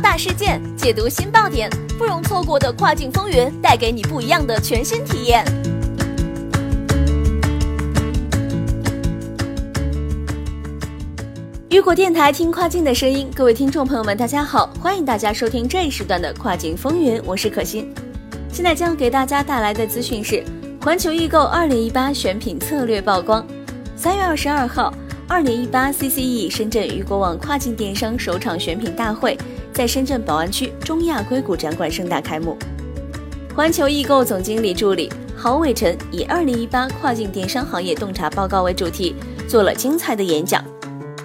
大事件，解读新爆点，不容错过的跨境风云，带给你不一样的全新体验。雨果电台听跨境的声音，各位听众朋友们，大家好，欢迎大家收听这一时段的跨境风云，我是可心。现在将给大家带来的资讯是：环球易购二零一八选品策略曝光。三月二十二号。二零一八 CCE 深圳雨果网跨境电商首场选品大会在深圳宝安区中亚硅谷展馆盛大开幕。环球易购总经理助理郝伟成以“二零一八跨境电商行业洞察报告”为主题，做了精彩的演讲。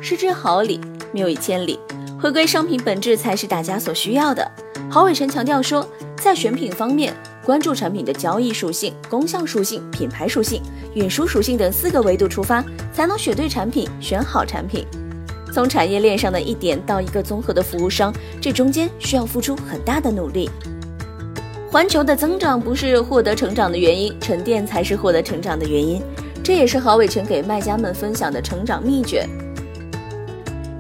失之毫厘，谬以千里，回归商品本质才是大家所需要的。郝伟成强调说，在选品方面，关注产品的交易属性、功效属性、品牌属性。运输属性等四个维度出发，才能选对产品、选好产品。从产业链上的一点到一个综合的服务商，这中间需要付出很大的努力。环球的增长不是获得成长的原因，沉淀才是获得成长的原因。这也是郝伟成给卖家们分享的成长秘诀。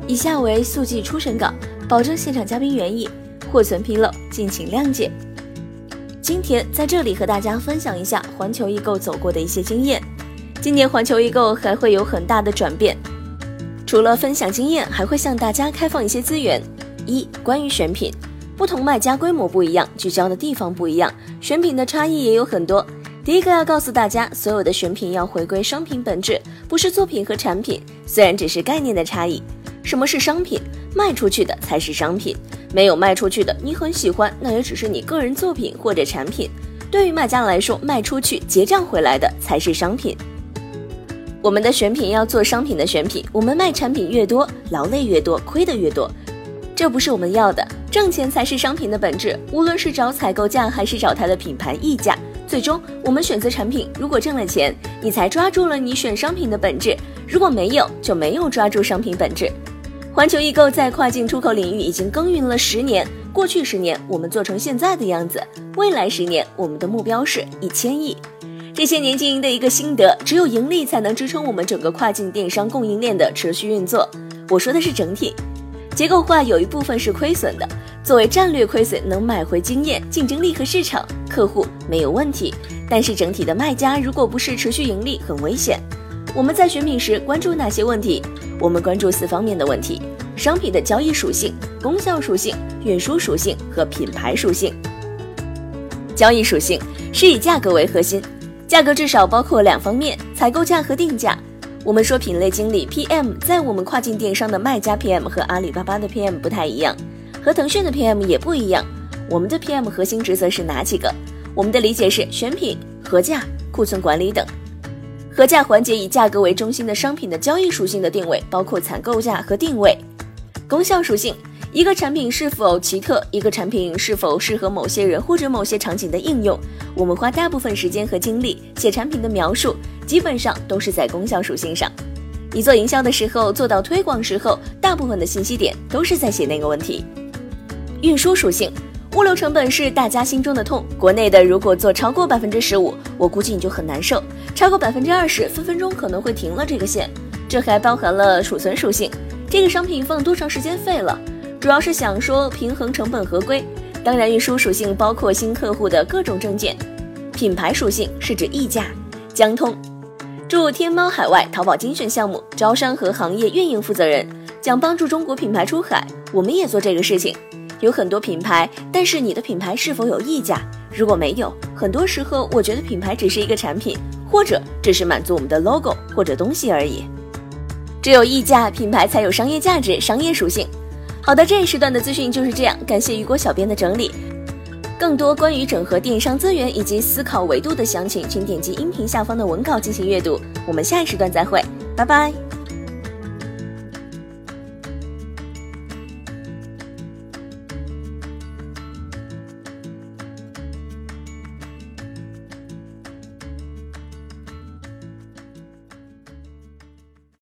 以下为速记初审稿，保证现场嘉宾原意，或存纰漏，敬请谅解。今天在这里和大家分享一下环球易购走过的一些经验。今年环球易购还会有很大的转变，除了分享经验，还会向大家开放一些资源。一、关于选品，不同卖家规模不一样，聚焦的地方不一样，选品的差异也有很多。第一个要告诉大家，所有的选品要回归商品本质，不是作品和产品，虽然只是概念的差异。什么是商品？卖出去的才是商品。没有卖出去的，你很喜欢，那也只是你个人作品或者产品。对于卖家来说，卖出去结账回来的才是商品。我们的选品要做商品的选品，我们卖产品越多，劳累越多，亏的越多，这不是我们要的。挣钱才是商品的本质，无论是找采购价还是找它的品牌溢价，最终我们选择产品，如果挣了钱，你才抓住了你选商品的本质；如果没有，就没有抓住商品本质。环球易购在跨境出口领域已经耕耘了十年，过去十年我们做成现在的样子，未来十年我们的目标是一千亿。这些年经营的一个心得，只有盈利才能支撑我们整个跨境电商供应链的持续运作。我说的是整体结构化，有一部分是亏损的，作为战略亏损能买回经验、竞争力和市场客户没有问题，但是整体的卖家如果不是持续盈利，很危险。我们在选品时关注哪些问题？我们关注四方面的问题：商品的交易属性、功效属性、运输属性和品牌属性。交易属性是以价格为核心，价格至少包括两方面：采购价和定价。我们说品类经理 PM 在我们跨境电商的卖家 PM 和阿里巴巴的 PM 不太一样，和腾讯的 PM 也不一样。我们的 PM 核心职责是哪几个？我们的理解是选品、核价、库存管理等。核价环节以价格为中心的商品的交易属性的定位，包括采购价和定位。功效属性，一个产品是否奇特，一个产品是否适合某些人或者某些场景的应用。我们花大部分时间和精力写产品的描述，基本上都是在功效属性上。你做营销的时候，做到推广时候，大部分的信息点都是在写那个问题。运输属性。物流成本是大家心中的痛。国内的如果做超过百分之十五，我估计你就很难受；超过百分之二十，分分钟可能会停了这个线。这还包含了储存属性，这个商品放多长时间废了，主要是想说平衡成本合规。当然，运输属性包括新客户的各种证件。品牌属性是指溢价。江通，驻天猫海外淘宝精选项目招商和行业运营负责人，将帮助中国品牌出海，我们也做这个事情。有很多品牌，但是你的品牌是否有溢价？如果没有，很多时候我觉得品牌只是一个产品，或者只是满足我们的 logo 或者东西而已。只有溢价，品牌才有商业价值、商业属性。好的，这一时段的资讯就是这样，感谢雨果小编的整理。更多关于整合电商资源以及思考维度的详情，请点击音频下方的文稿进行阅读。我们下一时段再会，拜拜。